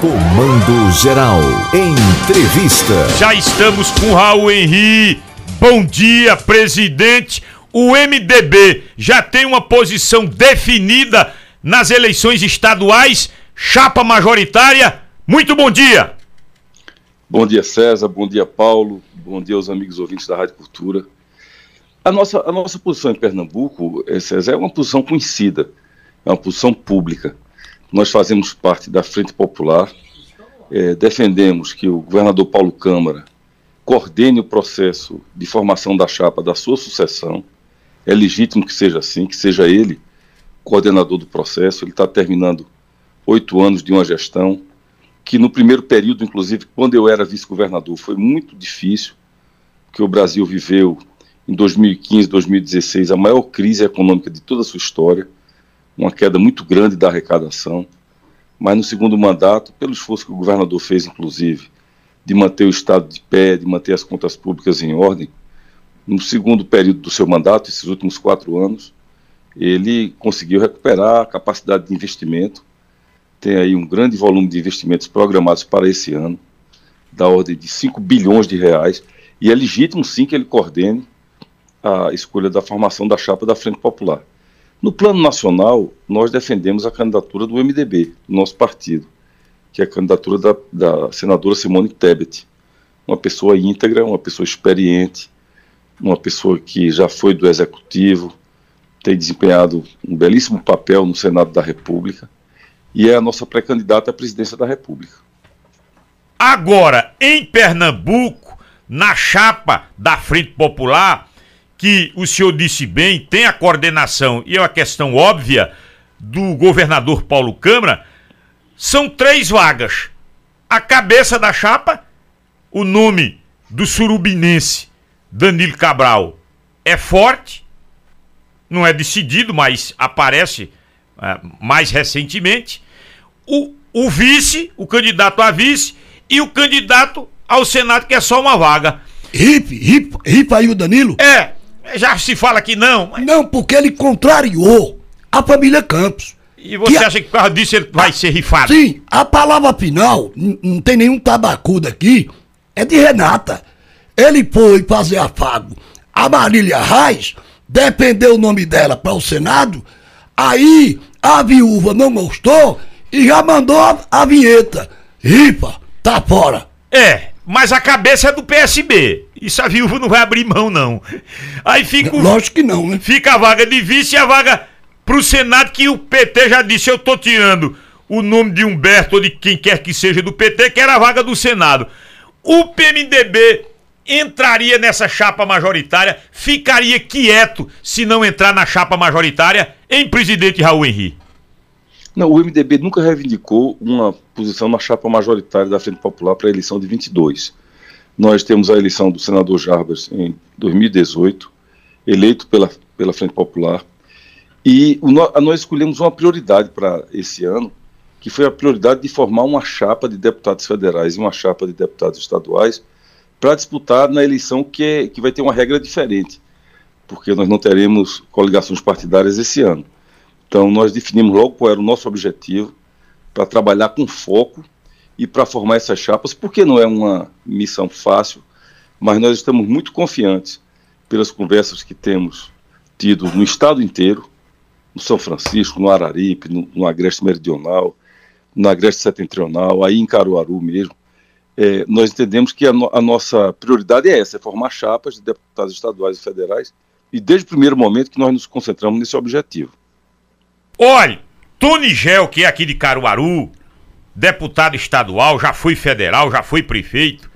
Comando Geral. Entrevista. Já estamos com Raul Henri. Bom dia, presidente. O MDB já tem uma posição definida nas eleições estaduais, chapa majoritária. Muito bom dia. Bom dia, César. Bom dia, Paulo. Bom dia aos amigos ouvintes da Rádio Cultura. A nossa, a nossa posição em Pernambuco, eh, César, é uma posição conhecida, é uma posição pública. Nós fazemos parte da Frente Popular, é, defendemos que o governador Paulo Câmara coordene o processo de formação da chapa da sua sucessão. É legítimo que seja assim, que seja ele coordenador do processo. Ele está terminando oito anos de uma gestão que, no primeiro período, inclusive, quando eu era vice-governador, foi muito difícil, porque o Brasil viveu em 2015, 2016, a maior crise econômica de toda a sua história uma queda muito grande da arrecadação, mas no segundo mandato, pelo esforço que o governador fez, inclusive, de manter o Estado de pé, de manter as contas públicas em ordem, no segundo período do seu mandato, esses últimos quatro anos, ele conseguiu recuperar a capacidade de investimento, tem aí um grande volume de investimentos programados para esse ano, da ordem de 5 bilhões de reais, e é legítimo sim que ele coordene a escolha da formação da chapa da Frente Popular. No plano nacional, nós defendemos a candidatura do MDB, do nosso partido, que é a candidatura da, da senadora Simone Tebet, uma pessoa íntegra, uma pessoa experiente, uma pessoa que já foi do executivo, tem desempenhado um belíssimo papel no Senado da República e é a nossa pré-candidata à presidência da República. Agora, em Pernambuco, na chapa da Frente Popular, que o senhor disse bem, tem a coordenação e é uma questão óbvia do governador Paulo Câmara, são três vagas. A cabeça da chapa, o nome do surubinense Danilo Cabral é forte, não é decidido, mas aparece é, mais recentemente. O, o vice, o candidato a vice e o candidato ao Senado, que é só uma vaga. Hip, hip, hip aí o Danilo? É, já se fala que não. Mas... Não, porque ele contrariou a família Campos. E você que acha que por causa disso ele vai ser rifado? Sim, a palavra final, não tem nenhum tabacudo aqui, é de Renata. Ele foi fazer afago a Marília Reis, dependeu o nome dela para o Senado, aí a viúva não gostou e já mandou a, a vinheta. Ripa, tá fora. É, mas a cabeça é do PSB. Isso a viúva não vai abrir mão, não. Aí fica. O, Lógico que não, né? Fica a vaga de vice e a vaga pro Senado, que o PT já disse: eu tô tirando o nome de Humberto ou de quem quer que seja do PT, que era a vaga do Senado. O PMDB entraria nessa chapa majoritária, ficaria quieto se não entrar na chapa majoritária em presidente Raul Henri. Não, o MDB nunca reivindicou uma posição na chapa majoritária da Frente Popular para a eleição de 22. Nós temos a eleição do senador Jarbas em 2018, eleito pela, pela Frente Popular, e o, nós escolhemos uma prioridade para esse ano, que foi a prioridade de formar uma chapa de deputados federais e uma chapa de deputados estaduais para disputar na eleição que, é, que vai ter uma regra diferente, porque nós não teremos coligações partidárias esse ano. Então, nós definimos logo qual era o nosso objetivo para trabalhar com foco e para formar essas chapas, porque não é uma missão fácil, mas nós estamos muito confiantes pelas conversas que temos tido no estado inteiro, no São Francisco, no Araripe, no, no Agreste Meridional, no Agreste Setentrional, aí em Caruaru mesmo. É, nós entendemos que a, no, a, nossa prioridade é essa, é formar chapas de deputados estaduais e federais, e desde o primeiro momento que nós nos concentramos nesse objetivo. Olha, Tony Gel, que é aqui de Caruaru, deputado estadual, já foi federal, já foi prefeito.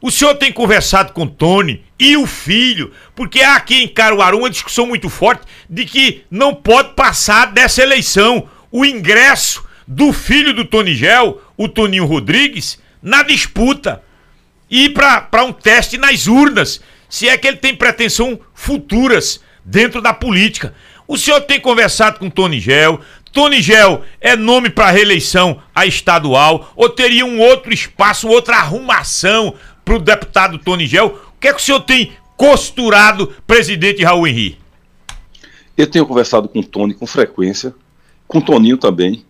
O senhor tem conversado com Tony e o filho, porque há aqui em Caruaru uma discussão muito forte de que não pode passar dessa eleição o ingresso do filho do Tony Gel, o Toninho Rodrigues, na disputa. E para um teste nas urnas, se é que ele tem pretensão futuras dentro da política. O senhor tem conversado com Tony Gel? Tony Gel é nome para reeleição a estadual? Ou teria um outro espaço, outra arrumação para o deputado Tony Gel? O que é que o senhor tem costurado, presidente Raul Henri? Eu tenho conversado com o Tony com frequência, com o Toninho também.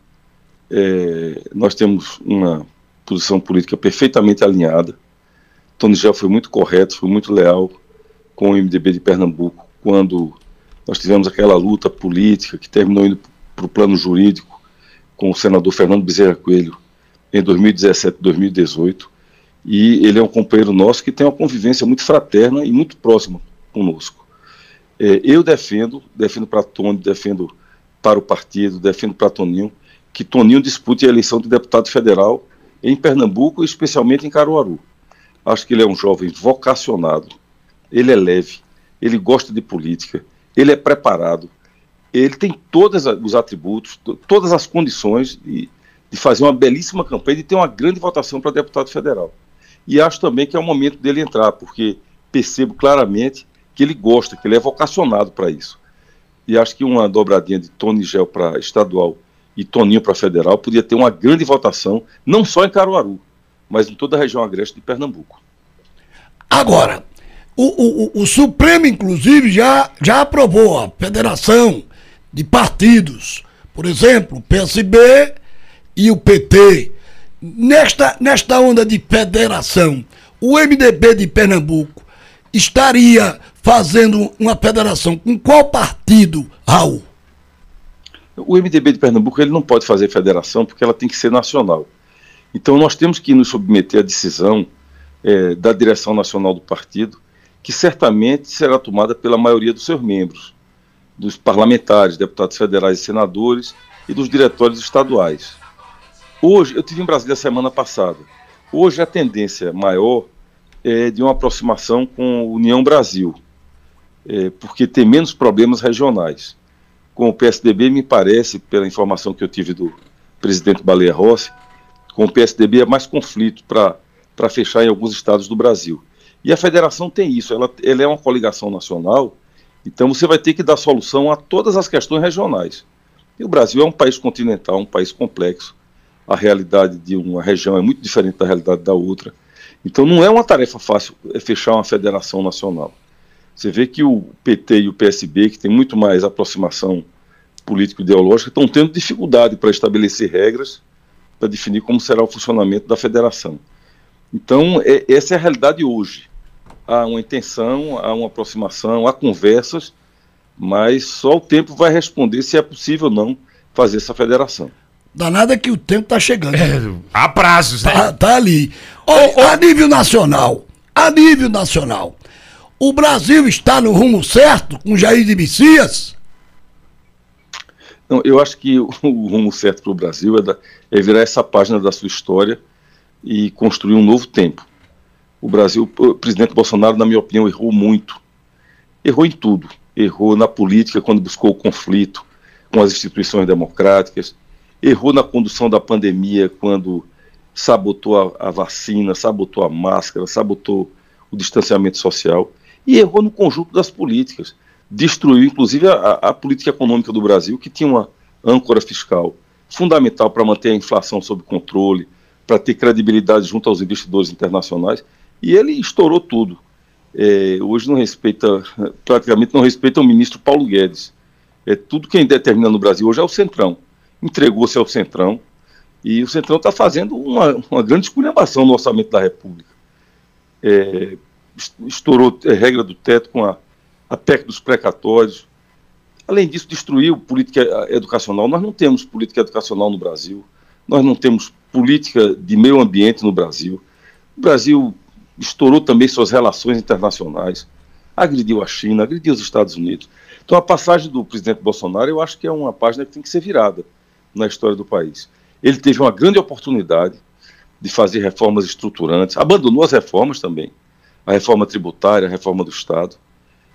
É, nós temos uma posição política perfeitamente alinhada. Tony Gel foi muito correto, foi muito leal com o MDB de Pernambuco quando nós tivemos aquela luta política que terminou indo para o plano jurídico com o senador Fernando Bezerra Coelho em 2017 e 2018. E ele é um companheiro nosso que tem uma convivência muito fraterna e muito próxima conosco. É, eu defendo, defendo para Tony, defendo para o partido, defendo para Toninho, que Toninho dispute a eleição de deputado federal em Pernambuco, especialmente em Caruaru. Acho que ele é um jovem vocacionado, ele é leve, ele gosta de política, ele é preparado, ele tem todos os atributos, todas as condições de, de fazer uma belíssima campanha e ter uma grande votação para deputado federal. E acho também que é o momento dele entrar, porque percebo claramente que ele gosta, que ele é vocacionado para isso. E acho que uma dobradinha de Tony Gel para estadual e Toninho para federal podia ter uma grande votação, não só em Caruaru, mas em toda a região agreste de Pernambuco. Agora, o, o, o Supremo, inclusive, já, já aprovou a federação de partidos, por exemplo, o PSB e o PT. Nesta, nesta onda de federação, o MDB de Pernambuco estaria fazendo uma federação com qual partido, Raul? O MDB de Pernambuco ele não pode fazer federação porque ela tem que ser nacional. Então nós temos que nos submeter à decisão é, da direção nacional do partido, que certamente será tomada pela maioria dos seus membros, dos parlamentares, deputados federais e senadores e dos diretórios estaduais. Hoje, eu tive em Brasília semana passada. Hoje a tendência maior é de uma aproximação com União Brasil, é, porque tem menos problemas regionais. Com o PSDB, me parece, pela informação que eu tive do presidente Baleia Rossi, com o PSDB é mais conflito para fechar em alguns estados do Brasil. E a federação tem isso, ela, ela é uma coligação nacional, então você vai ter que dar solução a todas as questões regionais. E o Brasil é um país continental, um país complexo. A realidade de uma região é muito diferente da realidade da outra. Então não é uma tarefa fácil é fechar uma federação nacional. Você vê que o PT e o PSB, que tem muito mais aproximação político-ideológica, estão tendo dificuldade para estabelecer regras para definir como será o funcionamento da federação. Então, é, essa é a realidade hoje. Há uma intenção, há uma aproximação, há conversas, mas só o tempo vai responder se é possível ou não fazer essa federação. Danada que o tempo está chegando. É, há prazos, né? Tá, tá ali. a nível nacional, a nível nacional, o Brasil está no rumo certo com Jair de Messias? Não, eu acho que o, o rumo certo para o Brasil é, da, é virar essa página da sua história e construir um novo tempo. O Brasil, o presidente Bolsonaro, na minha opinião, errou muito. Errou em tudo. Errou na política quando buscou o conflito com as instituições democráticas. Errou na condução da pandemia quando sabotou a, a vacina, sabotou a máscara, sabotou o distanciamento social e errou no conjunto das políticas. Destruiu, inclusive, a, a política econômica do Brasil, que tinha uma âncora fiscal fundamental para manter a inflação sob controle, para ter credibilidade junto aos investidores internacionais, e ele estourou tudo. É, hoje não respeita, praticamente não respeita o ministro Paulo Guedes. É, tudo quem determina no Brasil hoje é o Centrão. Entregou-se ao Centrão, e o Centrão está fazendo uma, uma grande esculhambação no orçamento da República. É, estourou a regra do teto com a, a PEC dos precatórios. Além disso, destruiu política educacional. Nós não temos política educacional no Brasil, nós não temos política de meio ambiente no Brasil. O Brasil estourou também suas relações internacionais, agrediu a China, agrediu os Estados Unidos. Então, a passagem do presidente Bolsonaro, eu acho que é uma página que tem que ser virada na história do país. Ele teve uma grande oportunidade de fazer reformas estruturantes, abandonou as reformas também, a reforma tributária, a reforma do Estado.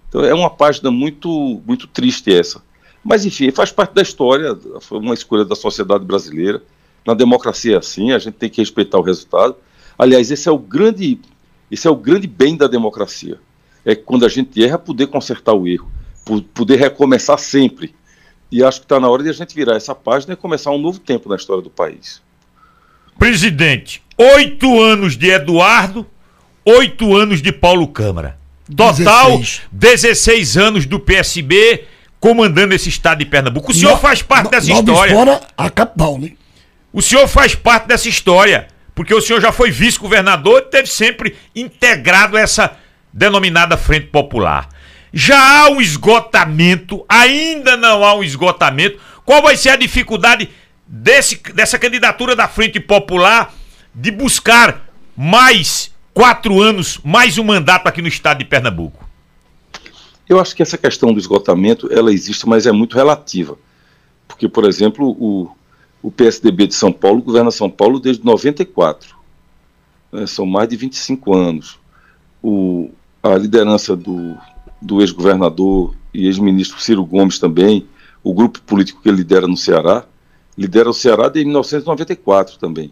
Então é uma página muito, muito triste essa. Mas enfim, faz parte da história, foi uma escolha da sociedade brasileira. Na democracia é assim, a gente tem que respeitar o resultado. Aliás, esse é o grande, esse é o grande bem da democracia. É que quando a gente erra, poder consertar o erro, poder recomeçar sempre. E acho que está na hora de a gente virar essa página e começar um novo tempo na história do país. Presidente, oito anos de Eduardo, oito anos de Paulo Câmara. Total, 16. 16 anos do PSB comandando esse estado de Pernambuco. O senhor no, faz parte no, dessa história. fora a capital, né? O senhor faz parte dessa história, porque o senhor já foi vice-governador e teve sempre integrado essa denominada Frente Popular. Já há um esgotamento, ainda não há um esgotamento. Qual vai ser a dificuldade desse, dessa candidatura da Frente Popular de buscar mais quatro anos, mais um mandato aqui no estado de Pernambuco? Eu acho que essa questão do esgotamento, ela existe, mas é muito relativa. Porque, por exemplo, o, o PSDB de São Paulo governa São Paulo desde 94. Né, são mais de 25 anos. O, a liderança do, do ex-governador e ex-ministro Ciro Gomes também, o grupo político que ele lidera no Ceará, lidera o Ceará desde 1994 também.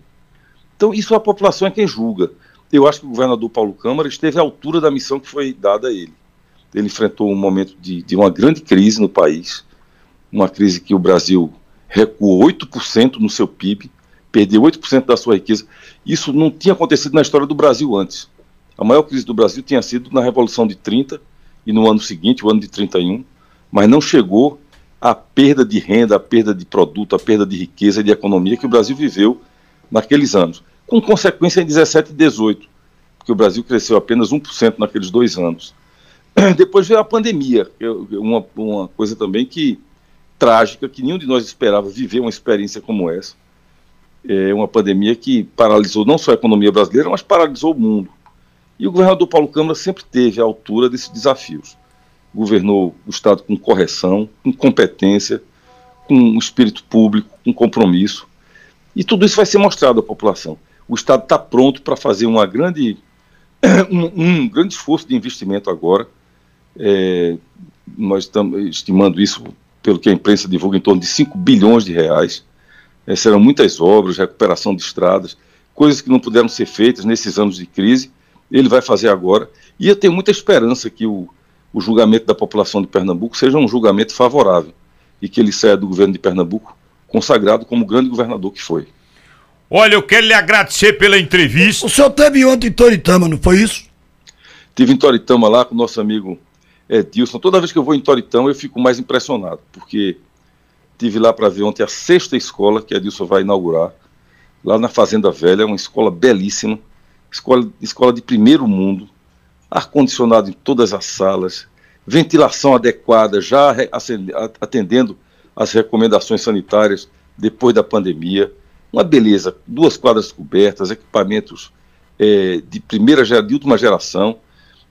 Então, isso a população é quem julga. Eu acho que o governador Paulo Câmara esteve à altura da missão que foi dada a ele. Ele enfrentou um momento de, de uma grande crise no país, uma crise que o Brasil recuou 8% no seu PIB, perdeu 8% da sua riqueza. Isso não tinha acontecido na história do Brasil antes. A maior crise do Brasil tinha sido na Revolução de 30 e no ano seguinte, o ano de 31, mas não chegou à perda de renda, à perda de produto, à perda de riqueza e de economia que o Brasil viveu naqueles anos, com consequência em 17 e 18, porque o Brasil cresceu apenas 1% naqueles dois anos. Depois veio a pandemia, é uma, uma coisa também que trágica, que nenhum de nós esperava viver uma experiência como essa. É uma pandemia que paralisou não só a economia brasileira, mas paralisou o mundo. E o governador Paulo Câmara sempre teve a altura desses desafios. Governou o Estado com correção, com competência, com espírito público, com compromisso. E tudo isso vai ser mostrado à população. O Estado está pronto para fazer uma grande, um, um, grande esforço de investimento agora. É, nós estamos estimando isso, pelo que a imprensa divulga, em torno de 5 bilhões de reais. É, serão muitas obras, recuperação de estradas, coisas que não puderam ser feitas nesses anos de crise, ele vai fazer agora. E eu tenho muita esperança que o, o julgamento da população de Pernambuco seja um julgamento favorável e que ele saia do governo de Pernambuco consagrado como grande governador que foi. Olha, eu quero lhe agradecer pela entrevista. O senhor teve ontem em Toritama, não foi isso? Tive em Toritama lá com o nosso amigo Edilson. Toda vez que eu vou em Toritama eu fico mais impressionado, porque tive lá para ver ontem a sexta escola que Edilson vai inaugurar, lá na Fazenda Velha, é uma escola belíssima, escola, escola de primeiro mundo, ar-condicionado em todas as salas, ventilação adequada, já atendendo as recomendações sanitárias depois da pandemia. Uma beleza, duas quadras cobertas, equipamentos é, de primeira de última geração.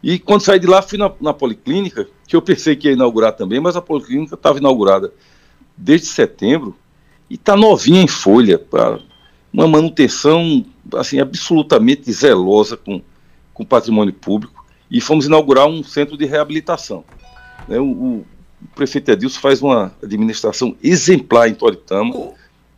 E quando saí de lá, fui na, na Policlínica, que eu pensei que ia inaugurar também, mas a Policlínica estava inaugurada desde setembro e está novinha em folha, para uma manutenção assim absolutamente zelosa com, com o patrimônio público. E fomos inaugurar um centro de reabilitação. Né, o, o prefeito Edilson faz uma administração exemplar em Toritama.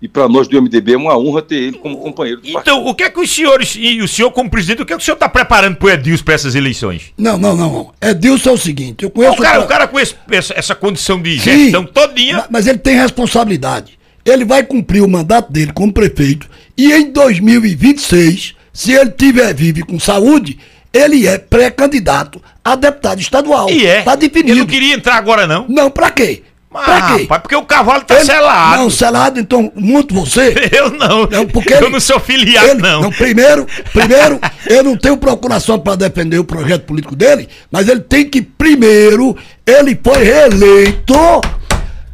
O... E para nós do MDB é uma honra ter ele como companheiro do Então, partido. o que é que os senhores, e o senhor como presidente, o que é que o senhor está preparando para o Edilson para essas eleições? Não, não, não. Edilson é o seguinte, eu conheço... O cara, pra... o cara com esse, essa, essa, condição de Sim, gestão todinha... Mas, mas ele tem responsabilidade. Ele vai cumprir o mandato dele como prefeito e em 2026, se ele tiver vivo e com saúde, ele é pré-candidato a deputado estadual. E é. Tá definido. Ele não queria entrar agora, não? Não, pra quê? Ah, pra quê? Rapaz, porque o cavalo tá ele, selado. Não, selado, então, muito você. Eu não. não porque eu ele, não sou filiado, ele, não. não. Primeiro, primeiro, eu não tenho procuração para defender o projeto político dele, mas ele tem que, primeiro, ele foi reeleito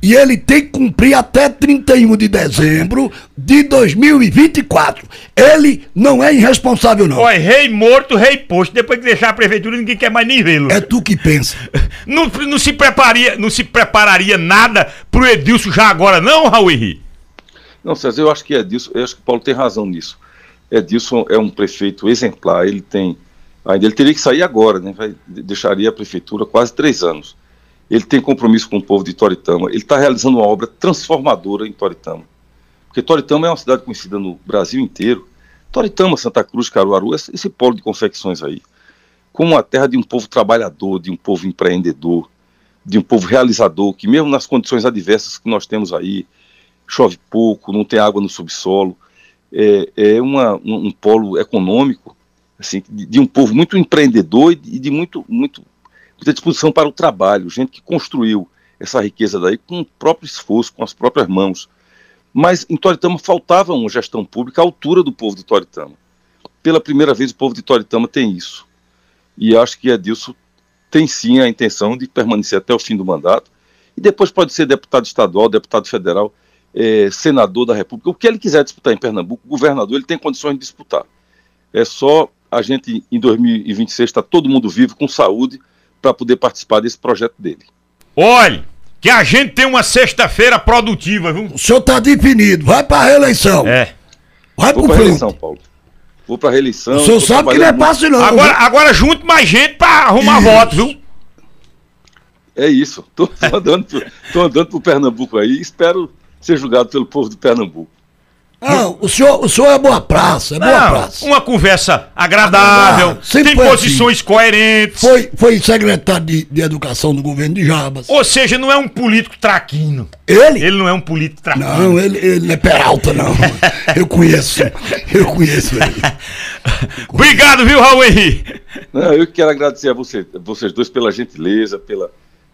e ele tem que cumprir até 31 de dezembro de 2024. Ele não é irresponsável, não. Olha, rei morto, rei posto. Depois de deixar a prefeitura, ninguém quer mais nem vê-lo. É tu que pensa. Não, não, se prepararia, não se prepararia nada pro Edilson já agora, não, Raul Henri? Não, César, eu acho que Edilson, eu acho que Paulo tem razão nisso. Edilson é um prefeito exemplar, ele tem. Ainda ele teria que sair agora, né? Vai, deixaria a prefeitura quase três anos ele tem compromisso com o povo de Toritama, ele está realizando uma obra transformadora em Toritama. Porque Toritama é uma cidade conhecida no Brasil inteiro. Toritama, Santa Cruz, Caruaru, esse polo de confecções aí. Como a terra de um povo trabalhador, de um povo empreendedor, de um povo realizador, que mesmo nas condições adversas que nós temos aí, chove pouco, não tem água no subsolo, é, é uma, um, um, polo econômico assim, de, de, um povo muito empreendedor e de muito, muito muita disposição para o trabalho, gente que construiu essa riqueza daí com o próprio esforço, com as próprias mãos. Mas em Toritama faltava uma gestão pública à altura do povo de Toritama. Pela primeira vez o povo de Toritama tem isso. E acho que Edilson tem sim a intenção de permanecer até o fim do mandato. E depois pode ser deputado estadual, deputado federal, é, senador da República. O que ele quiser disputar em Pernambuco, governador, ele tem condições de disputar. É só a gente, em 2026, estar tá todo mundo vivo, com saúde, para poder participar desse projeto dele. Olhe, que a gente tem uma sexta-feira produtiva, viu? O senhor está definido, vai para a reeleição. É. Vai Vou pro para frente. reeleição, Paulo. Vou para reeleição. O senhor sabe que não é fácil, não. Agora, agora junte mais gente pra arrumar Isso. voto, viu? É isso. Tô, tô andando, tô andando Pernambuco aí. Espero ser julgado pelo povo de Pernambuco. Não, o senhor, o senhor é boa praça, é boa Não, praça. uma conversa agradável, sempre tem foi assim. posições coerentes. Foi, foi secretário de, de Educação do governo de Jabas. Ou seja, não é um político traquino. Ele? Ele não é um político traquino. Não, ele, ele não é Peralta, não. Eu conheço. Eu conheço ele. Obrigado, viu, Raul Henrique? Não, eu quero agradecer a você, vocês dois pela gentileza, pela,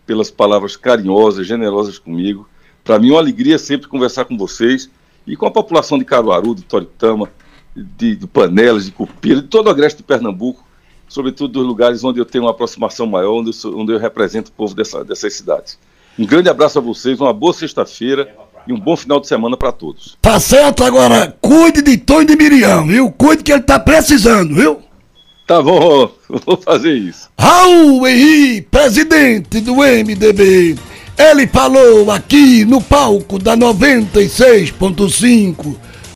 pelas palavras carinhosas, generosas comigo. Para mim é uma alegria sempre conversar com vocês e com a população de Caruaru, de Toritama, de, de Panelas, de Cupira, de todo o agreste de Pernambuco, sobretudo dos lugares onde eu tenho uma aproximação maior, onde eu, sou- onde eu represento o povo dessa, dessas cidades. Um grande abraço a vocês, uma boa sexta-feira e um bom final de semana para todos. Tá certo agora, cuide de Tony de Miriam, viu? Cuide que ele tá precisando, viu? Tá bom, vou fazer isso. Raul Henrique, presidente do MDB. Ele falou aqui no palco da 96.5